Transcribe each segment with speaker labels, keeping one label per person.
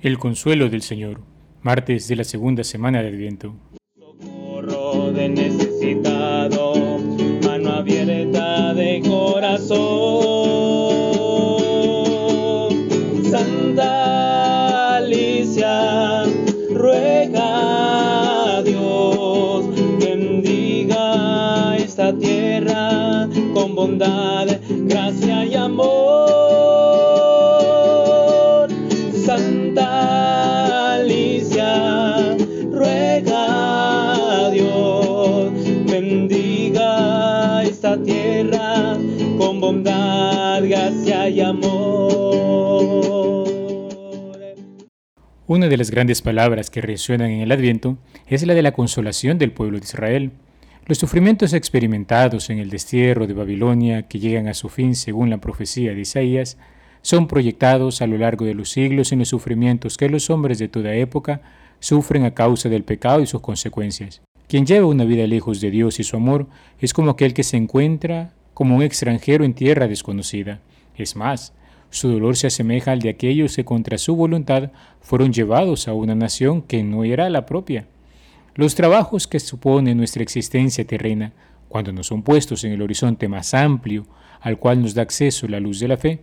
Speaker 1: El consuelo del Señor, martes de la segunda semana de Adviento.
Speaker 2: Socorro de necesitado, mano abierta de corazón. Santa
Speaker 1: Una de las grandes palabras que resuenan en el Adviento es la de la consolación del pueblo de Israel. Los sufrimientos experimentados en el destierro de Babilonia, que llegan a su fin según la profecía de Isaías, son proyectados a lo largo de los siglos en los sufrimientos que los hombres de toda época sufren a causa del pecado y sus consecuencias. Quien lleva una vida lejos de Dios y su amor es como aquel que se encuentra como un extranjero en tierra desconocida. Es más, su dolor se asemeja al de aquellos que contra su voluntad fueron llevados a una nación que no era la propia. Los trabajos que supone nuestra existencia terrena, cuando no son puestos en el horizonte más amplio al cual nos da acceso la luz de la fe,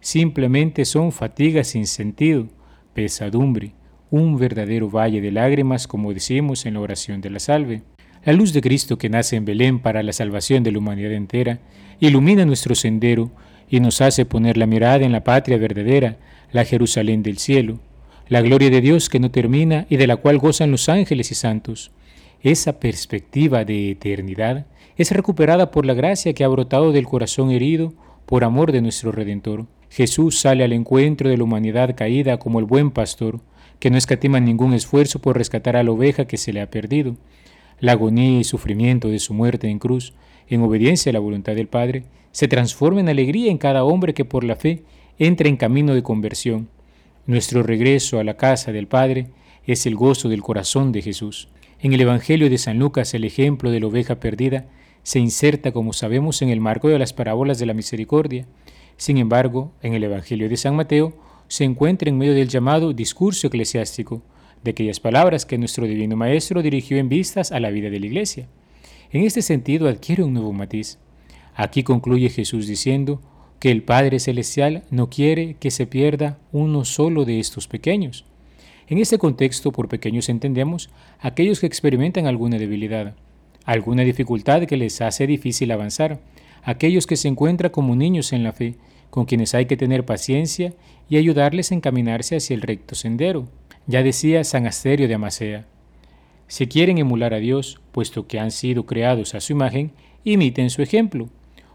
Speaker 1: simplemente son fatigas sin sentido, pesadumbre, un verdadero valle de lágrimas como decimos en la oración de la salve. La luz de Cristo que nace en Belén para la salvación de la humanidad entera ilumina nuestro sendero y nos hace poner la mirada en la patria verdadera, la Jerusalén del cielo, la gloria de Dios que no termina y de la cual gozan los ángeles y santos. Esa perspectiva de eternidad es recuperada por la gracia que ha brotado del corazón herido por amor de nuestro Redentor. Jesús sale al encuentro de la humanidad caída como el buen pastor, que no escatima ningún esfuerzo por rescatar a la oveja que se le ha perdido. La agonía y sufrimiento de su muerte en cruz, en obediencia a la voluntad del Padre, se transforma en alegría en cada hombre que por la fe entra en camino de conversión. Nuestro regreso a la casa del Padre es el gozo del corazón de Jesús. En el Evangelio de San Lucas el ejemplo de la oveja perdida se inserta, como sabemos, en el marco de las parábolas de la misericordia. Sin embargo, en el Evangelio de San Mateo se encuentra en medio del llamado discurso eclesiástico, de aquellas palabras que nuestro Divino Maestro dirigió en vistas a la vida de la Iglesia. En este sentido adquiere un nuevo matiz. Aquí concluye Jesús diciendo que el Padre Celestial no quiere que se pierda uno solo de estos pequeños. En este contexto, por pequeños entendemos aquellos que experimentan alguna debilidad, alguna dificultad que les hace difícil avanzar, aquellos que se encuentran como niños en la fe, con quienes hay que tener paciencia y ayudarles a encaminarse hacia el recto sendero. Ya decía San Asterio de Amasea, si quieren emular a Dios, puesto que han sido creados a su imagen, imiten su ejemplo.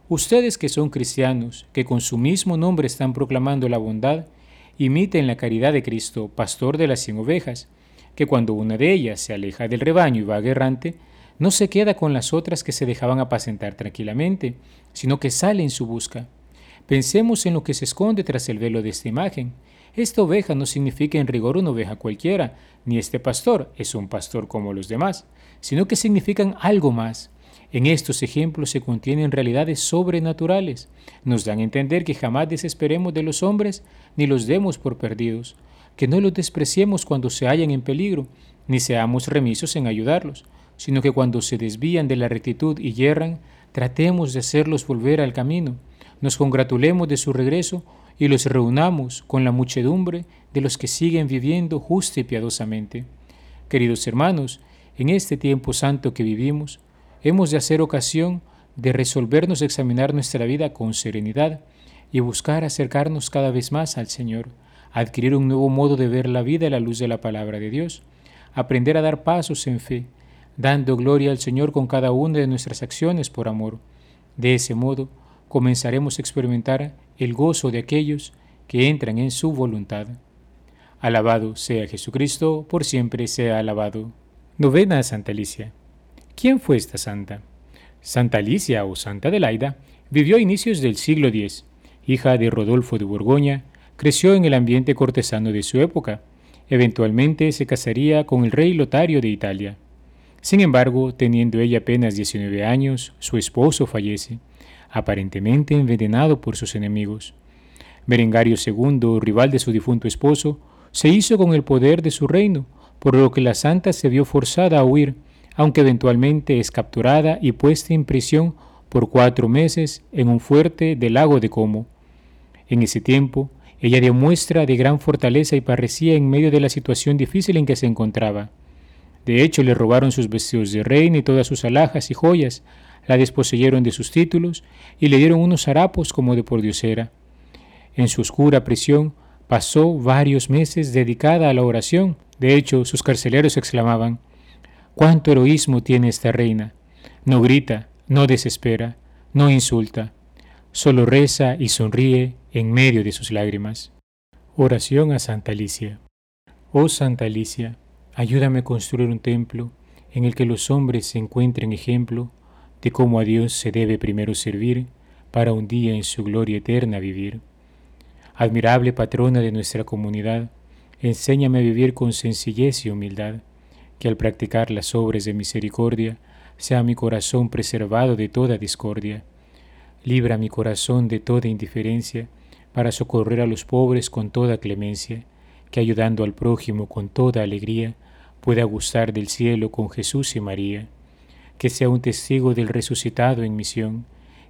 Speaker 1: Ustedes que son cristianos, que con su mismo nombre están proclamando la bondad, imiten la caridad de Cristo, pastor de las cien ovejas, que cuando una de ellas se aleja del rebaño y va errante, no se queda con las otras que se dejaban apacentar tranquilamente, sino que sale en su busca. Pensemos en lo que se esconde tras el velo de esta imagen. Esta oveja no significa en rigor una oveja cualquiera, ni este pastor es un pastor como los demás, sino que significan algo más. En estos ejemplos se contienen realidades sobrenaturales. Nos dan a entender que jamás desesperemos de los hombres ni los demos por perdidos, que no los despreciemos cuando se hallan en peligro, ni seamos remisos en ayudarlos, sino que cuando se desvían de la rectitud y yerran, tratemos de hacerlos volver al camino, nos congratulemos de su regreso y los reunamos con la muchedumbre de los que siguen viviendo justa y piadosamente. Queridos hermanos, en este tiempo santo que vivimos, hemos de hacer ocasión de resolvernos examinar nuestra vida con serenidad y buscar acercarnos cada vez más al Señor, adquirir un nuevo modo de ver la vida a la luz de la palabra de Dios, aprender a dar pasos en fe, dando gloria al Señor con cada una de nuestras acciones por amor. De ese modo, comenzaremos a experimentar el gozo de aquellos que entran en su voluntad. Alabado sea Jesucristo, por siempre sea alabado. Novena Santa Alicia. ¿Quién fue esta santa? Santa Alicia o Santa Adelaida vivió a inicios del siglo X. Hija de Rodolfo de Borgoña, creció en el ambiente cortesano de su época. Eventualmente se casaría con el rey Lotario de Italia. Sin embargo, teniendo ella apenas 19 años, su esposo fallece, aparentemente envenenado por sus enemigos. Berengario II, rival de su difunto esposo, se hizo con el poder de su reino, por lo que la santa se vio forzada a huir, aunque eventualmente es capturada y puesta en prisión por cuatro meses en un fuerte del lago de Como. En ese tiempo, ella dio muestra de gran fortaleza y parecía en medio de la situación difícil en que se encontraba. De hecho, le robaron sus vestidos de reina y todas sus alhajas y joyas, la desposeyeron de sus títulos y le dieron unos harapos como de pordiosera. En su oscura prisión pasó varios meses dedicada a la oración. De hecho, sus carceleros exclamaban, ¿Cuánto heroísmo tiene esta reina? No grita, no desespera, no insulta, solo reza y sonríe en medio de sus lágrimas. Oración a Santa Alicia. Oh Santa Alicia, ayúdame a construir un templo en el que los hombres se encuentren ejemplo de cómo a Dios se debe primero servir para un día en su gloria eterna vivir. Admirable patrona de nuestra comunidad, enséñame a vivir con sencillez y humildad, que al practicar las obras de misericordia sea mi corazón preservado de toda discordia. Libra mi corazón de toda indiferencia, para socorrer a los pobres con toda clemencia, que ayudando al prójimo con toda alegría, pueda gustar del cielo con Jesús y María, que sea un testigo del resucitado en misión,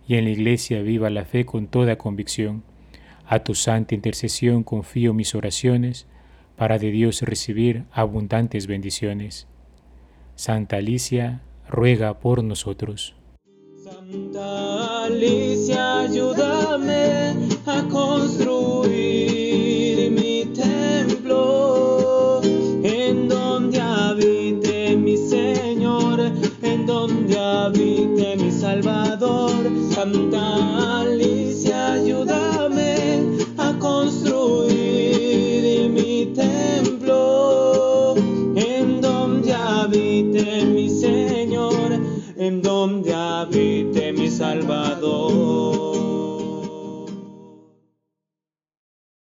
Speaker 1: y en la iglesia viva la fe con toda convicción. A tu santa intercesión confío mis oraciones, para de Dios recibir abundantes bendiciones. Santa Alicia, ruega por nosotros.
Speaker 2: Santa Alicia, ayúdame a construir Santa